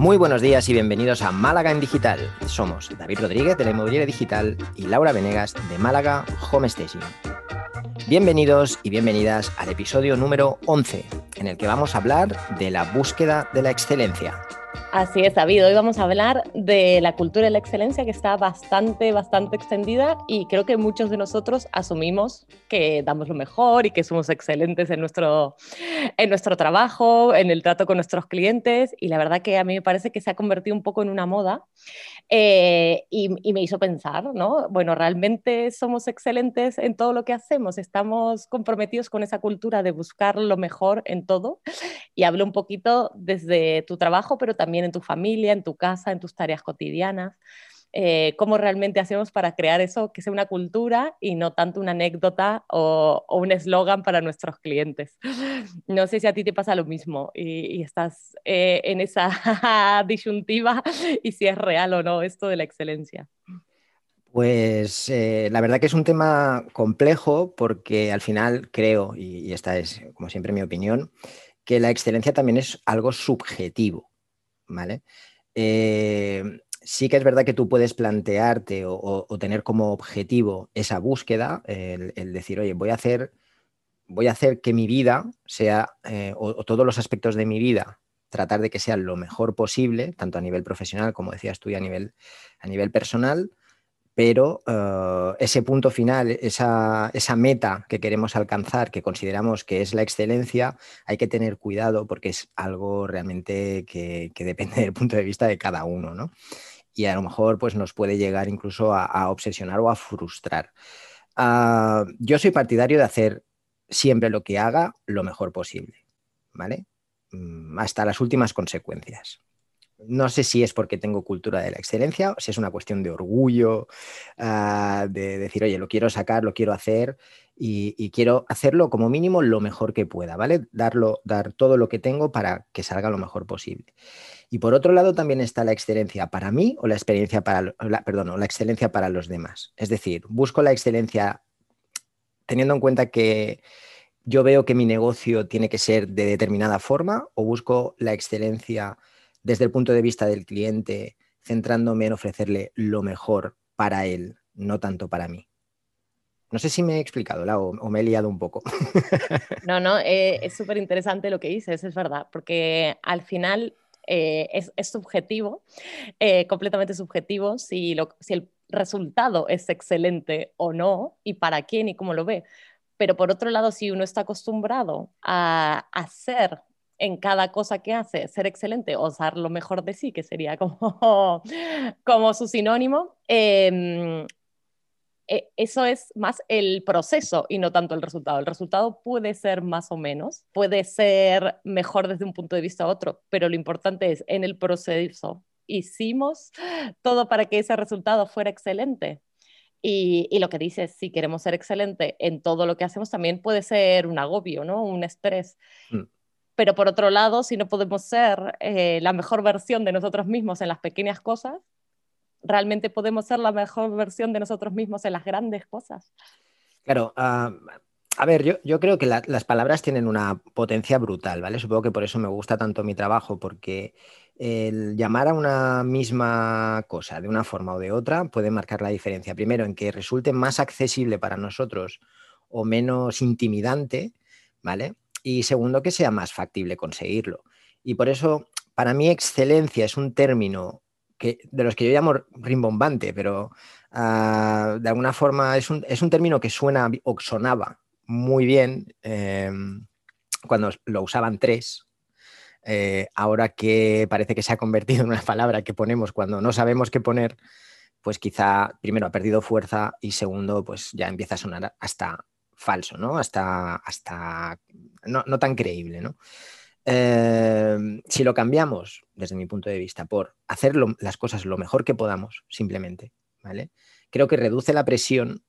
Muy buenos días y bienvenidos a Málaga en Digital. Somos David Rodríguez de la Inmobiliaria Digital y Laura Venegas de Málaga Home Staging. Bienvenidos y bienvenidas al episodio número 11, en el que vamos a hablar de la búsqueda de la excelencia. Así es, David. Hoy vamos a hablar de la cultura de la excelencia que está bastante, bastante extendida y creo que muchos de nosotros asumimos que damos lo mejor y que somos excelentes en nuestro, en nuestro trabajo, en el trato con nuestros clientes y la verdad que a mí me parece que se ha convertido un poco en una moda eh, y, y, me hizo pensar, ¿no? Bueno, realmente somos excelentes en todo lo que hacemos, estamos comprometidos con esa cultura de buscar lo mejor en todo y hablo un poquito desde tu trabajo, pero también en tu familia, en tu casa, en tus tareas cotidianas. Eh, cómo realmente hacemos para crear eso, que sea una cultura y no tanto una anécdota o, un eslogan para nuestros clientes. No sé si a ti te pasa lo mismo y, estás eh, en esa disyuntiva y si es real o no esto de la excelencia. Pues eh, la verdad que es un tema complejo porque al final creo, y esta es como siempre mi opinión, que la excelencia también es algo subjetivo. ¿vale? Sí que es verdad que tú puedes plantearte o, tener como objetivo esa búsqueda, el, decir, oye, voy a hacer, voy a hacer que mi vida sea, eh, o, todos los aspectos de mi vida, tratar de que sean lo mejor posible, tanto a nivel profesional, como decías tú, a nivel, a nivel personal, pero eh, ese punto final, esa, meta que queremos alcanzar, que consideramos que es la excelencia, hay que tener cuidado porque es algo realmente que, depende del punto de vista de cada uno, ¿no? Y a lo mejor pues, nos puede llegar incluso a, obsesionar o a frustrar. Ah, yo soy partidario de hacer siempre lo que haga lo mejor posible, ¿vale? Mm, hasta las últimas consecuencias. No sé si es porque tengo cultura de la excelencia o si es una cuestión de orgullo, ah, de decir, oye, lo quiero sacar, lo quiero hacer y, quiero hacerlo como mínimo lo mejor que pueda, ¿vale? Darlo, dar todo lo que tengo para que salga lo mejor posible. Y por otro lado también está la excelencia para mí o la experiencia para, perdón, la excelencia para los demás. Es decir, busco la excelencia teniendo en cuenta que yo veo que mi negocio tiene que ser de determinada forma o busco la excelencia desde el punto de vista del cliente, centrándome en ofrecerle lo mejor para él, no tanto para mí. No sé si me he explicado o, me he liado un poco. No, no, eh, es súper interesante lo que dices, es verdad, porque al final eh, es, subjetivo, eh, completamente subjetivo, si, si el resultado es excelente o no, y para quién y cómo lo ve. Pero por otro lado, si uno está acostumbrado a hacer en cada cosa que hace, ser excelente o usar lo mejor de sí, que sería como, como su sinónimo, em, e, eso es más el proceso y no tanto el resultado. El resultado puede ser más o menos, puede ser mejor desde un punto de vista u otro, pero lo importante es en el proceso. Hicimos todo para que ese resultado fuera excelente. Y, y, lo que dices, si queremos ser excelente en todo lo que hacemos, también puede ser un agobio, ¿no? Un estrés. Mm pero por otro lado, si no podemos ser eh, la mejor versión de nosotros mismos en las pequeñas cosas, realmente podemos ser la mejor versión de nosotros mismos en las grandes cosas. Claro, ah, a ver, yo, creo que las palabras tienen una potencia brutal, ¿vale? Supongo que por eso me gusta tanto mi trabajo, porque el llamar a una misma cosa de una forma o de otra puede marcar la diferencia. Primero, en que resulte más accesible para nosotros o menos intimidante, ¿vale? Y segundo, que sea más factible conseguirlo. Y por eso, para mí, excelencia es un término que, de los que yo llamo rimbombante, pero ah, de alguna forma es un, término que suena o sonaba muy bien em, cuando lo usaban tres. Eh, ahora que parece que se ha convertido en una palabra que ponemos cuando no sabemos qué poner, pues quizá primero ha perdido fuerza y segundo, pues ya empieza a sonar hasta falso, ¿no? Hasta, hasta no, tan creíble, ¿no? Em, si lo cambiamos, desde mi punto de vista, por hacer las cosas lo mejor que podamos, simplemente, ¿vale? Creo que reduce la presión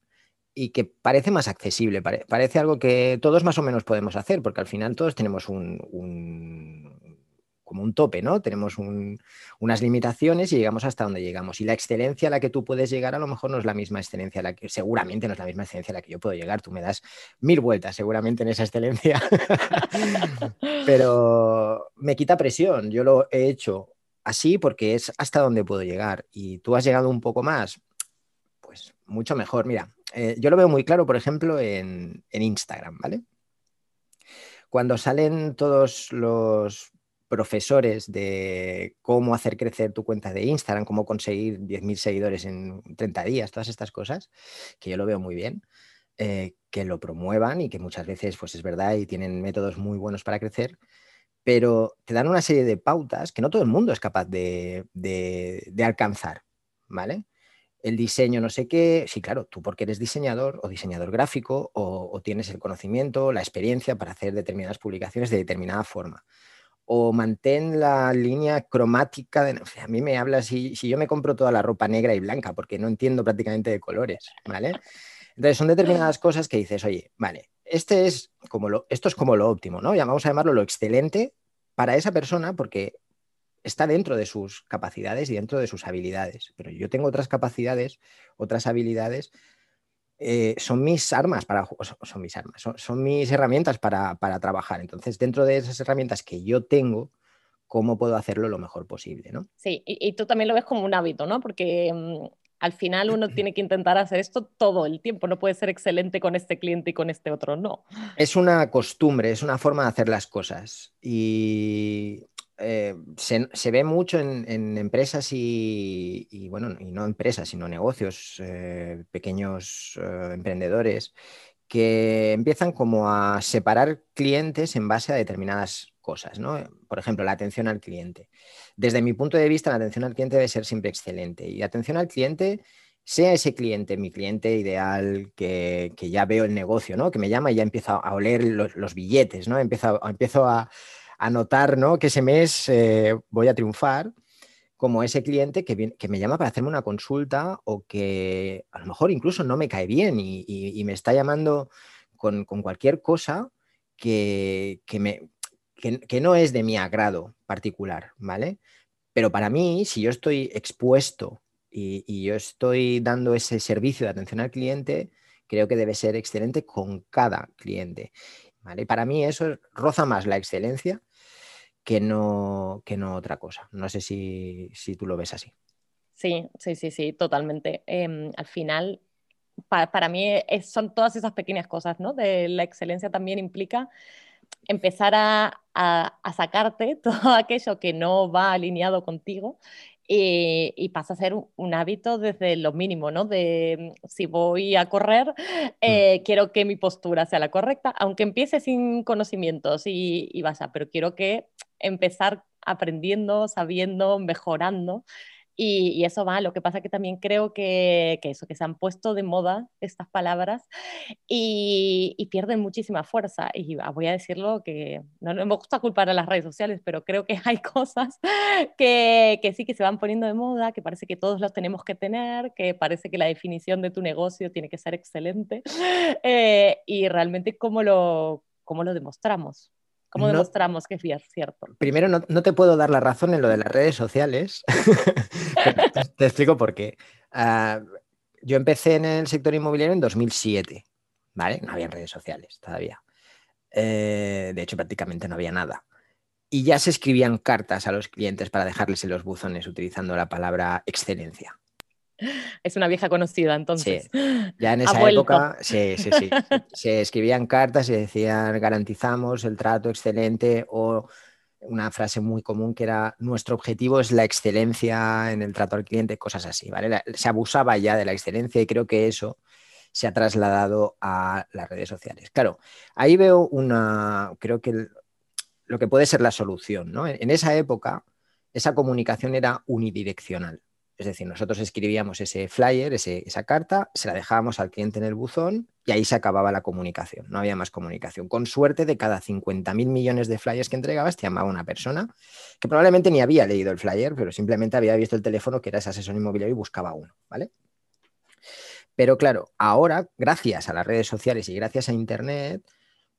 y que parece más accesible, parece algo que todos más o menos podemos hacer, porque al final todos tenemos un, como un tope, ¿no? Tenemos unas limitaciones y llegamos hasta donde llegamos. Y la excelencia a la que tú puedes llegar a lo mejor no es la misma excelencia a la que, seguramente no es la misma excelencia a la que yo puedo llegar. Tú me das mil vueltas seguramente en esa excelencia, pero me quita presión. Yo lo he hecho así porque es hasta donde puedo llegar y tú has llegado un poco más, pues mucho mejor. Mira, eh, yo lo veo muy claro, por ejemplo, en, en Instagram, ¿vale? Cuando salen todos los profesores de cómo hacer crecer tu cuenta de Instagram, cómo conseguir 10.000 seguidores en 30 días, todas estas cosas, que yo lo veo muy bien, eh, que lo promuevan y que muchas veces, pues es verdad, y tienen métodos muy buenos para crecer, pero te dan una serie de pautas que no todo el mundo es capaz de, alcanzar, ¿vale? El diseño no sé qué, sí, claro, tú porque eres diseñador o diseñador gráfico o, o tienes el conocimiento, la experiencia para hacer determinadas publicaciones de determinada forma o mantén la línea cromática. De, a mí me habla si, si yo me compro toda la ropa negra y blanca, porque no entiendo prácticamente de colores, ¿vale? Entonces son determinadas cosas que dices, oye, vale, este es como lo, esto es como lo óptimo, ¿no? Ya vamos a llamarlo lo excelente para esa persona porque está dentro de sus capacidades y dentro de sus habilidades. Pero yo tengo otras capacidades, otras habilidades eh, son mis armas para son mis armas, son, mis herramientas para, trabajar. Entonces, dentro de esas herramientas que yo tengo, ¿cómo puedo hacerlo lo mejor posible? ¿no? Sí, y, tú también lo ves como un hábito, ¿no? Porque mm, al final uno tiene que intentar hacer esto todo el tiempo, no puede ser excelente con este cliente y con este otro, no. Es una costumbre, es una forma de hacer las cosas. Y se, ve mucho en, empresas y, bueno, y no empresas, sino negocios, eh, pequeños eh, emprendedores, que empiezan como a separar clientes en base a determinadas cosas, ¿no? Por ejemplo, la atención al cliente. Desde mi punto de vista, la atención al cliente debe ser siempre excelente. Y atención al cliente, sea ese cliente, mi cliente ideal, que, ya veo el negocio, ¿no? Que me llama y ya empiezo a oler los, billetes, ¿no? Empiezo a, anotar ¿no? que ese mes eh, voy a triunfar, como ese cliente que, que, me llama para hacerme una consulta o que a lo mejor incluso no me cae bien y, me está llamando con, cualquier cosa que, me, que, no es de mi agrado particular, ¿vale? Pero para mí, si yo estoy expuesto y, y, yo estoy dando ese servicio de atención al cliente, creo que debe ser excelente con cada cliente. ¿vale? Para mí eso roza más la excelencia que no, que no otra cosa. No sé si, tú lo ves así. Sí, sí, sí, sí, totalmente. Em, al final, para mí son todas esas pequeñas cosas, ¿no? De la excelencia también implica empezar a, a, sacarte todo aquello que no va alineado contigo y, pasa a ser un, hábito desde lo mínimo, ¿no? De mm, si voy a correr, mm. eh, quiero que mi postura sea la correcta, aunque empiece sin conocimientos y, y vaya, pero quiero que empezar aprendiendo, sabiendo, mejorando. Y, eso va, lo que pasa que también creo que, eso, que se han puesto de moda estas palabras y, pierden muchísima fuerza. Y voy a decirlo que no, me gusta culpar a las redes sociales, pero creo que hay cosas que, sí que se van poniendo de moda, que parece que todos los tenemos que tener, que parece que la definición de tu negocio tiene que ser excelente. Eh, y realmente, ¿cómo lo, cómo lo demostramos? ¿Cómo demostramos que es cierto? Primero, no, te puedo dar la razón en lo de las redes sociales. te, explico por qué. Ah, yo empecé en el sector inmobiliario en 2007, ¿vale? No había redes sociales todavía. Eh, de hecho, prácticamente no había nada. Y ya se escribían cartas a los clientes para dejarles en los buzones utilizando la palabra excelencia. Es una vieja conocida, entonces. Ya en esa época, sí, sí, sí. Se escribían cartas y decían garantizamos el trato excelente o una frase muy común que era nuestro objetivo es la excelencia en el trato al cliente, cosas así, ¿vale? Se abusaba ya de la excelencia y creo que eso se ha trasladado a las redes sociales. Claro, ahí veo una, creo que lo que puede ser la solución, ¿no? En esa época, esa comunicación era unidireccional. Es decir, nosotros escribíamos ese flyer, esa carta, se la dejábamos al cliente en el buzón y ahí se acababa la comunicación, no había más comunicación. Con suerte, de cada 50.000 millones de flyers que entregabas, te llamaba una persona que probablemente ni había leído el flyer, pero simplemente había visto el teléfono que era ese asesor inmobiliario y buscaba uno, ¿vale? Pero claro, ahora, gracias a las redes sociales y gracias a Internet,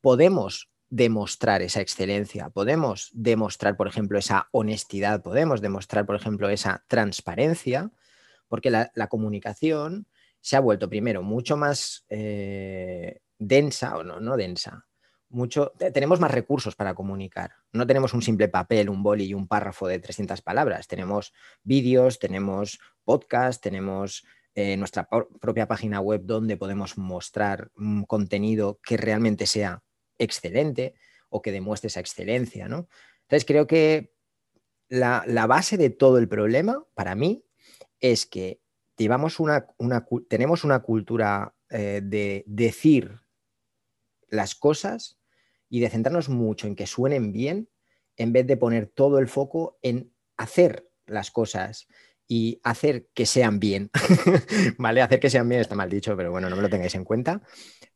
podemos demostrar esa excelencia, podemos demostrar, por ejemplo, esa honestidad, podemos demostrar, por ejemplo, esa transparencia, porque la, comunicación se ha vuelto primero mucho más eh, densa, o no, no densa, mucho, tenemos más recursos para comunicar. No tenemos un simple papel, un boli y un párrafo de 300 palabras. Tenemos vídeos, tenemos podcast, tenemos eh, nuestra propia página web donde podemos mostrar un contenido que realmente sea excelente o que demuestre esa excelencia. ¿no? Entonces creo que la, base de todo el problema, para mí, es que llevamos una, tenemos una cultura eh, de decir las cosas y de centrarnos mucho en que suenen bien en vez de poner todo el foco en hacer las cosas y hacer que sean bien. ¿Vale? Hacer que sean bien está mal dicho, pero bueno, no me lo tengáis en cuenta.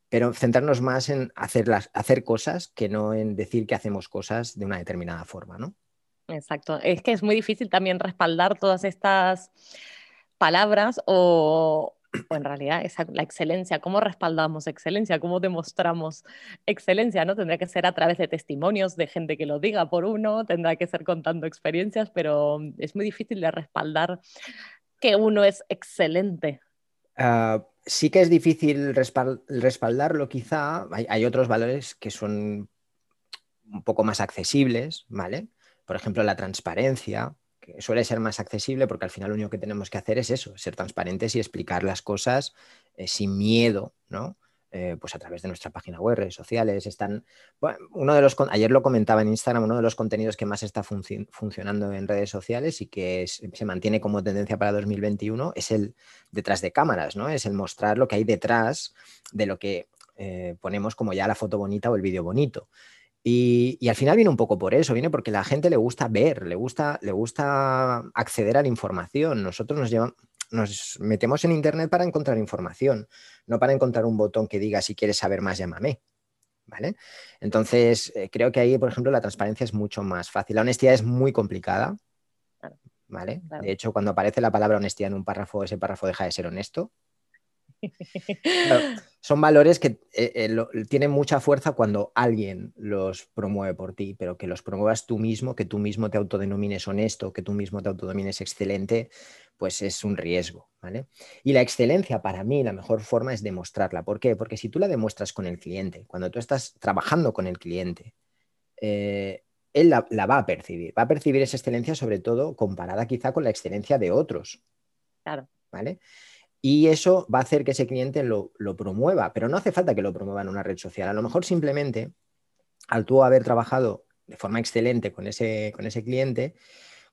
Pero centrarnos más en hacer, hacer cosas que no en decir que hacemos cosas de una determinada forma, ¿no? Exacto. Es que es muy difícil también respaldar todas estas palabras o, o en realidad esa, la excelencia, ¿cómo respaldamos excelencia? ¿Cómo demostramos excelencia? ¿no? Tendría que ser a través de testimonios de gente que lo diga por uno, tendrá que ser contando experiencias, pero es muy difícil de respaldar que uno es excelente. Ah, sí que es difícil respaldarlo quizá, hay, otros valores que son un poco más accesibles, ¿vale? Por ejemplo, la transparencia, suele ser más accesible porque al final lo único que tenemos que hacer es eso, ser transparentes y explicar las cosas eh, sin miedo, ¿no? Eh, pues a través de nuestra página web, redes sociales, están, uno de los, ayer lo comentaba en Instagram, uno de los contenidos que más está funcionando en redes sociales y que se mantiene como tendencia para 2021 es el detrás de cámaras, ¿no? Es el mostrar lo que hay detrás de lo que eh, ponemos como ya la foto bonita o el vídeo bonito. Y, al final viene un poco por eso, viene porque la gente le gusta ver, le gusta, le gusta acceder a la información. Nosotros nos, nos metemos en Internet para encontrar información, no para encontrar un botón que diga si quieres saber más, llámame. ¿Vale? Entonces, eh, creo que ahí, por ejemplo, la transparencia es mucho más fácil. La honestidad es muy complicada. ¿Vale? De hecho, cuando aparece la palabra honestidad en un párrafo, ese párrafo deja de ser honesto son valores que eh, eh, tienen mucha fuerza cuando alguien los promueve por ti, pero que los promuevas tú mismo, que tú mismo te autodenomines honesto, que tú mismo te autodenomines excelente, pues es un riesgo. ¿vale? Y la excelencia para mí, la mejor forma es demostrarla. ¿Por qué? Porque si tú la demuestras con el cliente, cuando tú estás trabajando con el cliente, eh, él la, la, va a percibir. Va a percibir esa excelencia sobre todo comparada quizá con la excelencia de otros. Claro. ¿Vale? Y eso va a hacer que ese cliente lo, promueva, pero no hace falta que lo promueva en una red social. A lo mejor simplemente, al tú haber trabajado de forma excelente con ese, con ese cliente,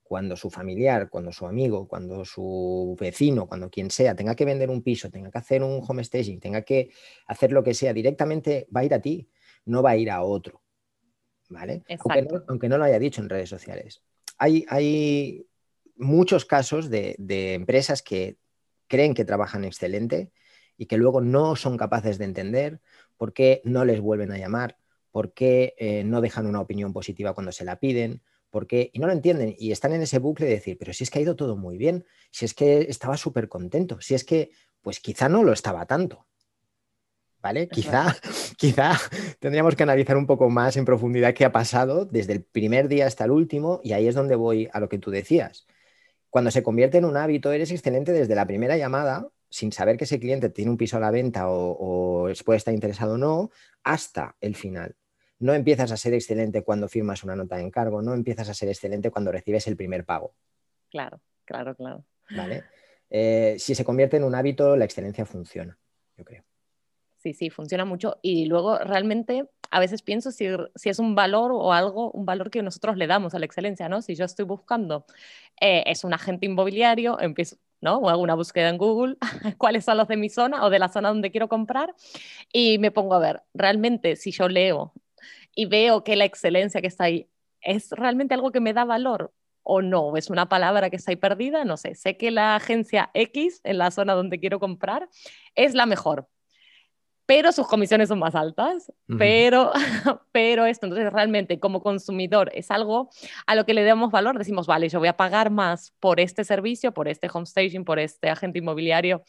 cuando su familiar, cuando su amigo, cuando su vecino, cuando quien sea, tenga que vender un piso, tenga que hacer un home staging, tenga que hacer lo que sea, directamente va a ir a ti, no va a ir a otro. ¿Vale? Aunque no, lo haya dicho en redes sociales. Hay, hay muchos casos de, de, empresas que creen que trabajan excelente y que luego no son capaces de entender por qué no les vuelven a llamar, por qué eh, no dejan una opinión positiva cuando se la piden, por qué, y no lo entienden y están en ese bucle de decir, pero si es que ha ido todo muy bien, si es que estaba súper contento, si es que, pues quizá no lo estaba tanto. ¿Vale? Quizá, quizá tendríamos que analizar un poco más en profundidad qué ha pasado desde el primer día hasta el último y ahí es donde voy a lo que tú decías. Cuando se convierte en un hábito, eres excelente desde la primera llamada, sin saber que ese cliente tiene un piso a la venta o, puede estar interesado o no, hasta el final. No empiezas a ser excelente cuando firmas una nota de encargo, no empiezas a ser excelente cuando recibes el primer pago. Claro, claro, claro. ¿Vale? Eh, si se convierte en un hábito, la excelencia funciona, yo creo. Sí, sí, funciona mucho. Y luego realmente a veces pienso si, si, es un valor o algo, un valor que nosotros le damos a la excelencia, ¿no? Si yo estoy buscando, eh, es un agente inmobiliario, empiezo, ¿no? O hago una búsqueda en Google, cuáles son los de mi zona o de la zona donde quiero comprar, y me pongo a ver, realmente si yo leo y veo que la excelencia que está ahí es realmente algo que me da valor o no, es una palabra que está ahí perdida, no sé, sé que la agencia X en la zona donde quiero comprar es la mejor, pero sus comisiones son más altas, pero, pero esto, entonces realmente como consumidor es algo a lo que le damos valor, decimos, vale, yo voy a pagar más por este servicio, por este home staging, por este agente inmobiliario,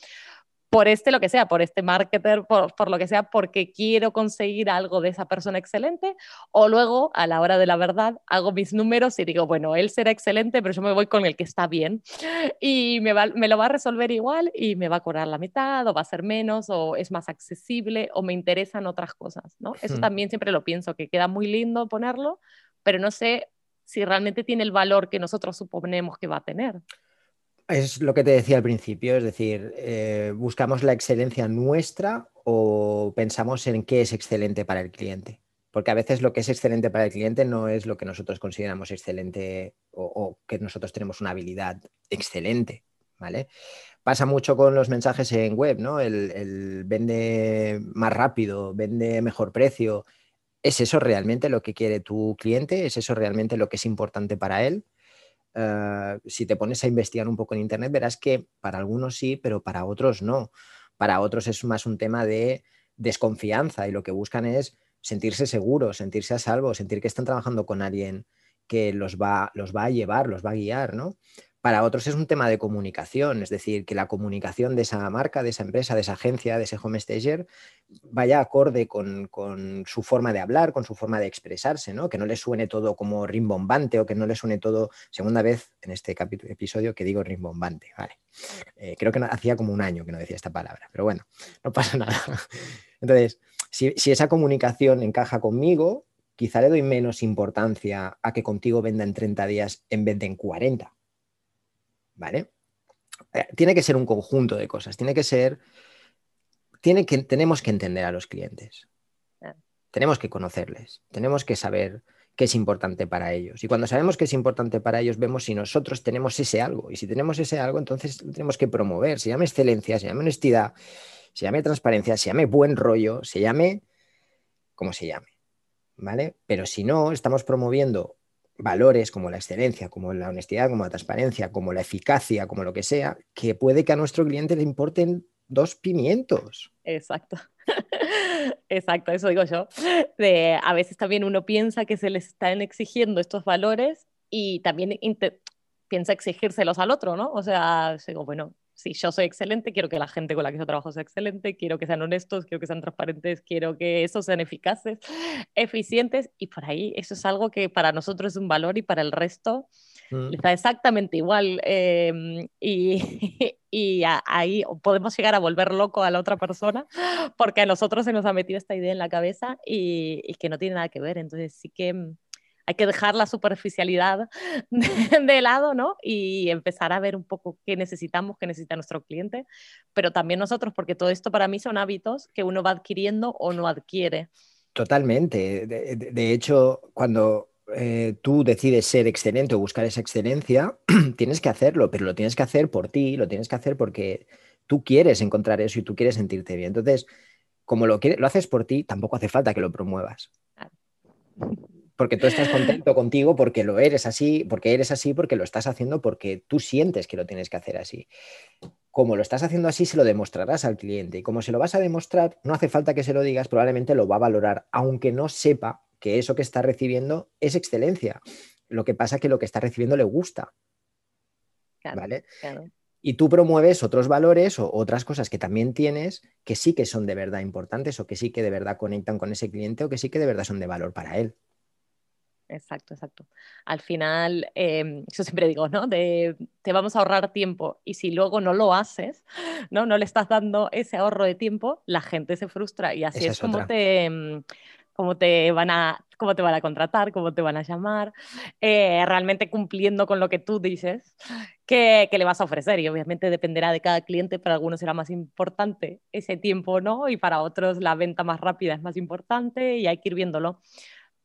por este lo que sea, por este marketer, por, por, lo que sea, porque quiero conseguir algo de esa persona excelente, o luego a la hora de la verdad hago mis números y digo, bueno, él será excelente, pero yo me voy con el que está bien y me, va, me lo va a resolver igual y me va a cobrar la mitad o va a ser menos o es más accesible o me interesan otras cosas, ¿no? Eso también siempre lo pienso, que queda muy lindo ponerlo, pero no sé si realmente tiene el valor que nosotros suponemos que va a tener. Es lo que te decía al principio, es decir, eh, ¿buscamos la excelencia nuestra o pensamos en qué es excelente para el cliente? Porque a veces lo que es excelente para el cliente no es lo que nosotros consideramos excelente o, que nosotros tenemos una habilidad excelente, ¿vale? Pasa mucho con los mensajes en web, ¿no? el vende más rápido, vende mejor precio, ¿Es eso realmente lo que quiere tu cliente? ¿Es eso realmente lo que es importante para él? Eh, si te pones a investigar un poco en Internet, verás que para algunos sí, pero para otros no. Para otros es más un tema de desconfianza y lo que buscan es sentirse seguros, sentirse a salvo, sentir que están trabajando con alguien que los va, los va a llevar, los va a guiar, ¿no? Para otros es un tema de comunicación, es decir, que la comunicación de esa marca, de esa empresa, de esa agencia, de ese home stager, vaya acorde con, su forma de hablar, con su forma de expresarse, ¿no? Que no le suene todo como rimbombante o que no le suene todo, segunda vez en este capítulo, episodio que digo rimbombante, ¿vale? Eh, creo que hacía como un año que no decía esta palabra, pero bueno, no pasa nada. Entonces, si, si esa comunicación encaja conmigo, quizá le doy menos importancia a que contigo venda en 30 días en vez de en 40 ¿vale? Eh, tiene que ser un conjunto de cosas, tiene que ser, tiene que, tenemos que entender a los clientes, tenemos que conocerles, tenemos que saber qué es importante para ellos. Y cuando sabemos qué es importante para ellos, vemos si nosotros tenemos ese algo. Y si tenemos ese algo, entonces lo tenemos que promover. Se llame excelencia, se llame honestidad, se llame transparencia, se llame buen rollo, se llame como se llame. ¿Vale? Pero si no, estamos promoviendo valores como la excelencia, como la honestidad, como la transparencia, como la eficacia, como lo que sea, que puede que a nuestro cliente le importen dos pimientos. Exacto. Exacto, eso digo yo. De, a veces también uno piensa que se les están exigiendo estos valores y también piensa exigírselos al otro, ¿no? O sea, digo, bueno, si yo soy excelente, quiero que la gente con la que yo trabajo sea excelente, quiero que sean honestos, quiero que sean transparentes, quiero que esos sean eficaces, eficientes, y por ahí eso es algo que para nosotros es un valor y para el resto mm. está exactamente igual. Em, y, y ahí podemos llegar a volver loco a la otra persona porque a nosotros se nos ha metido esta idea en la cabeza y, y que no tiene nada que ver. Entonces sí que mm, hay que dejar la superficialidad de, lado, ¿no? Y empezar a ver un poco qué necesitamos, qué necesita nuestro cliente, pero también nosotros, porque todo esto para mí son hábitos que uno va adquiriendo o no adquiere. Totalmente. De, hecho, cuando eh, tú decides ser excelente o buscar esa excelencia, tienes que hacerlo, pero lo tienes que hacer por ti, lo tienes que hacer porque tú quieres encontrar eso y tú quieres sentirte bien. Entonces, como lo, lo haces por ti, tampoco hace falta que lo promuevas. Claro porque tú estás contento contigo porque lo eres así, porque eres así, porque lo estás haciendo porque tú sientes que lo tienes que hacer así. Como lo estás haciendo así, se lo demostrarás al cliente. Y como se lo vas a demostrar, no hace falta que se lo digas, probablemente lo va a valorar, aunque no sepa que eso que está recibiendo es excelencia. Lo que pasa es que lo que está recibiendo le gusta. ¿Vale? Y tú promueves otros valores o otras cosas que también tienes que sí que son de verdad importantes o que sí que de verdad conectan con ese cliente o que sí que de verdad son de valor para él. Exacto, exacto. Al final, eh, yo siempre digo, ¿no? De, te vamos a ahorrar tiempo y si luego no lo haces, ¿no? No le estás dando ese ahorro de tiempo, la gente se frustra y así es, como te, mm, como te van a cómo te van a contratar, cómo te van a llamar, eh, realmente cumpliendo con lo que tú dices que, que, le vas a ofrecer. Y obviamente dependerá de cada cliente, para algunos será más importante ese tiempo, ¿no? Y para otros la venta más rápida es más importante y hay que ir viéndolo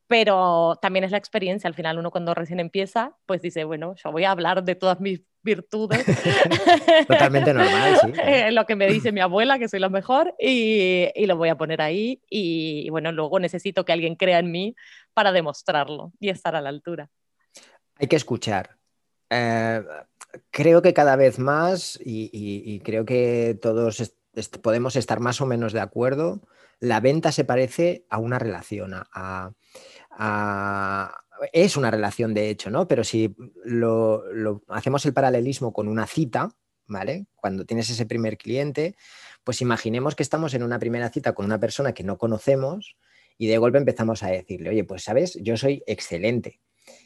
pero también es la experiencia. Al final uno cuando recién empieza, pues dice, bueno, yo voy a hablar de todas mis virtudes. Totalmente normal, sí. Eh, lo que me dice mi abuela, que soy lo mejor, y, y lo voy a poner ahí. Y, bueno, luego necesito que alguien crea en mí para demostrarlo y estar a la altura. Hay que escuchar. Eh, creo que cada vez más, y, y creo que todos podemos estar más o menos de acuerdo, la venta se parece a una relación, a, es una relación de hecho, ¿no? Pero si lo, hacemos el paralelismo con una cita, ¿vale? Cuando tienes ese primer cliente, pues imaginemos que estamos en una primera cita con una persona que no conocemos y de golpe empezamos a decirle, oye, pues sabes, yo soy excelente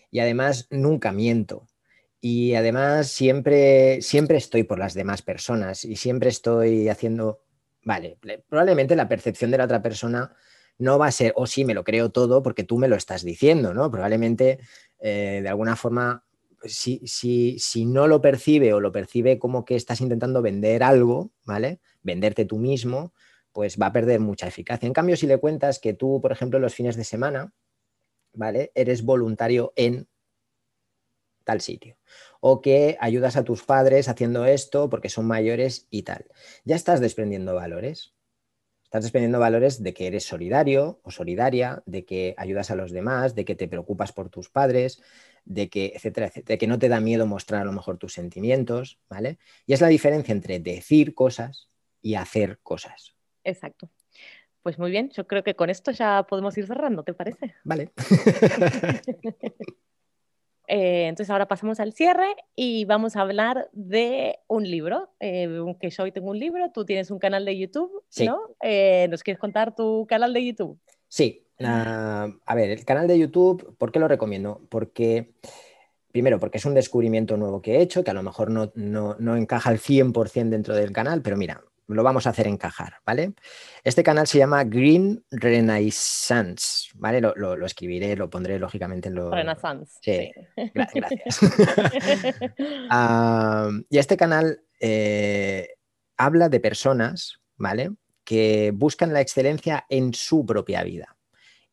y además nunca miento. Y además siempre, siempre estoy por las demás personas y siempre estoy haciendo, vale, probablemente la percepción de la otra persona no va a ser, o oh, sí, me lo creo todo porque tú me lo estás diciendo, ¿no? Probablemente eh, de alguna forma, si, si, si no lo percibe o lo percibe como que estás intentando vender algo, ¿vale? Venderte tú mismo, pues va a perder mucha eficacia. En cambio, si le cuentas que tú, por ejemplo, los fines de semana, ¿vale? Eres voluntario en tal sitio. O que ayudas a tus padres haciendo esto porque son mayores y tal. Ya estás desprendiendo valores. Estás desprendiendo valores de que eres solidario o solidaria, de que ayudas a los demás, de que te preocupas por tus padres, de que, etcétera, etcétera, de que no te da miedo mostrar a lo mejor tus sentimientos, ¿vale? Y es la diferencia entre decir cosas y hacer cosas. Exacto. Pues muy bien, yo creo que con esto ya podemos ir cerrando, ¿te parece? Vale. Eh, entonces ahora pasamos al cierre y vamos a hablar de un libro, eh, que yo hoy tengo un libro, tú tienes un canal de YouTube, ¿no? Eh, ¿Nos quieres contar tu canal de YouTube? Sí, a ver, el canal de YouTube, ¿por qué lo recomiendo? Porque, primero, porque es un descubrimiento nuevo que he hecho, que a lo mejor no, no, no encaja al 100% dentro del canal, pero mira, lo vamos a hacer encajar, ¿vale? Este canal se llama Green Renaissance, ¿vale? Lo, escribiré, lo pondré lógicamente en lo... Renaissance. Sí, gracias. Ah, y este canal eh, habla de personas, ¿vale? Que buscan la excelencia en su propia vida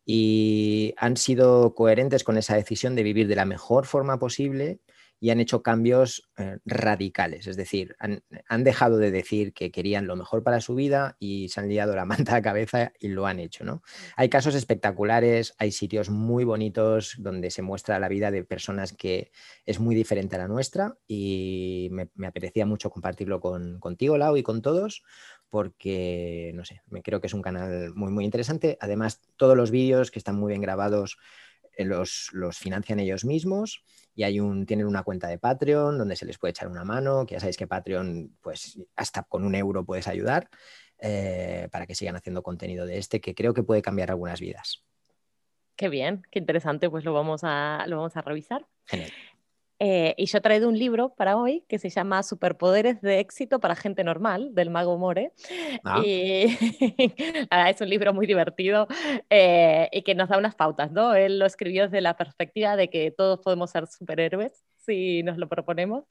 y han sido coherentes con esa decisión de vivir de la mejor forma posible y han hecho cambios eh, radicales, es decir, han, dejado de decir que querían lo mejor para su vida y se han liado la manta a la cabeza y lo han hecho. ¿no? Hay casos espectaculares, hay sitios muy bonitos donde se muestra la vida de personas que es muy diferente a la nuestra y me, me apetecía mucho compartirlo con, contigo, Lau, y con todos, porque, no sé, me creo que es un canal muy, muy interesante. Además, todos los vídeos que están muy bien grabados eh, los, los financian ellos mismos y hay un, tienen una cuenta de Patreon donde se les puede echar una mano, que ya sabéis que Patreon, pues hasta con un euro puedes ayudar eh, para que sigan haciendo contenido de este, que creo que puede cambiar algunas vidas. Qué bien, qué interesante, pues lo vamos a, lo vamos a revisar. Genial. Eh, y yo he traído un libro para hoy que se llama Superpoderes de éxito para gente normal, del mago More. Ah. Y es un libro muy divertido eh, y que nos da unas pautas, ¿no? Él lo escribió desde la perspectiva de que todos podemos ser superhéroes si nos lo proponemos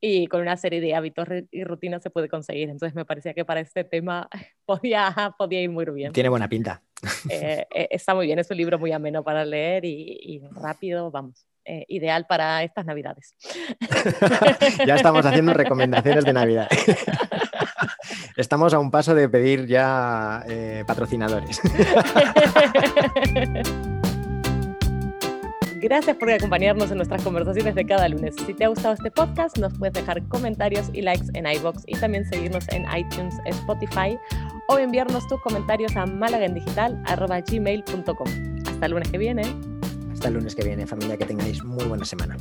y con una serie de hábitos y rutinas se puede conseguir. Entonces me parecía que para este tema podía, podía ir muy bien. Tiene buena pinta. Eh, está muy bien, es un libro muy ameno para leer y, y rápido, vamos. Eh, ideal para estas navidades. ya estamos haciendo recomendaciones de Navidad. estamos a un paso de pedir ya eh, patrocinadores. Gracias por acompañarnos en nuestras conversaciones de cada lunes. Si te ha gustado este podcast, nos puedes dejar comentarios y likes en iBox y también seguirnos en iTunes, Spotify o enviarnos tus comentarios a malagendigital.gmail.com. Hasta el lunes que viene. Hasta el lunes que viene, familia, que tengáis muy buena semana.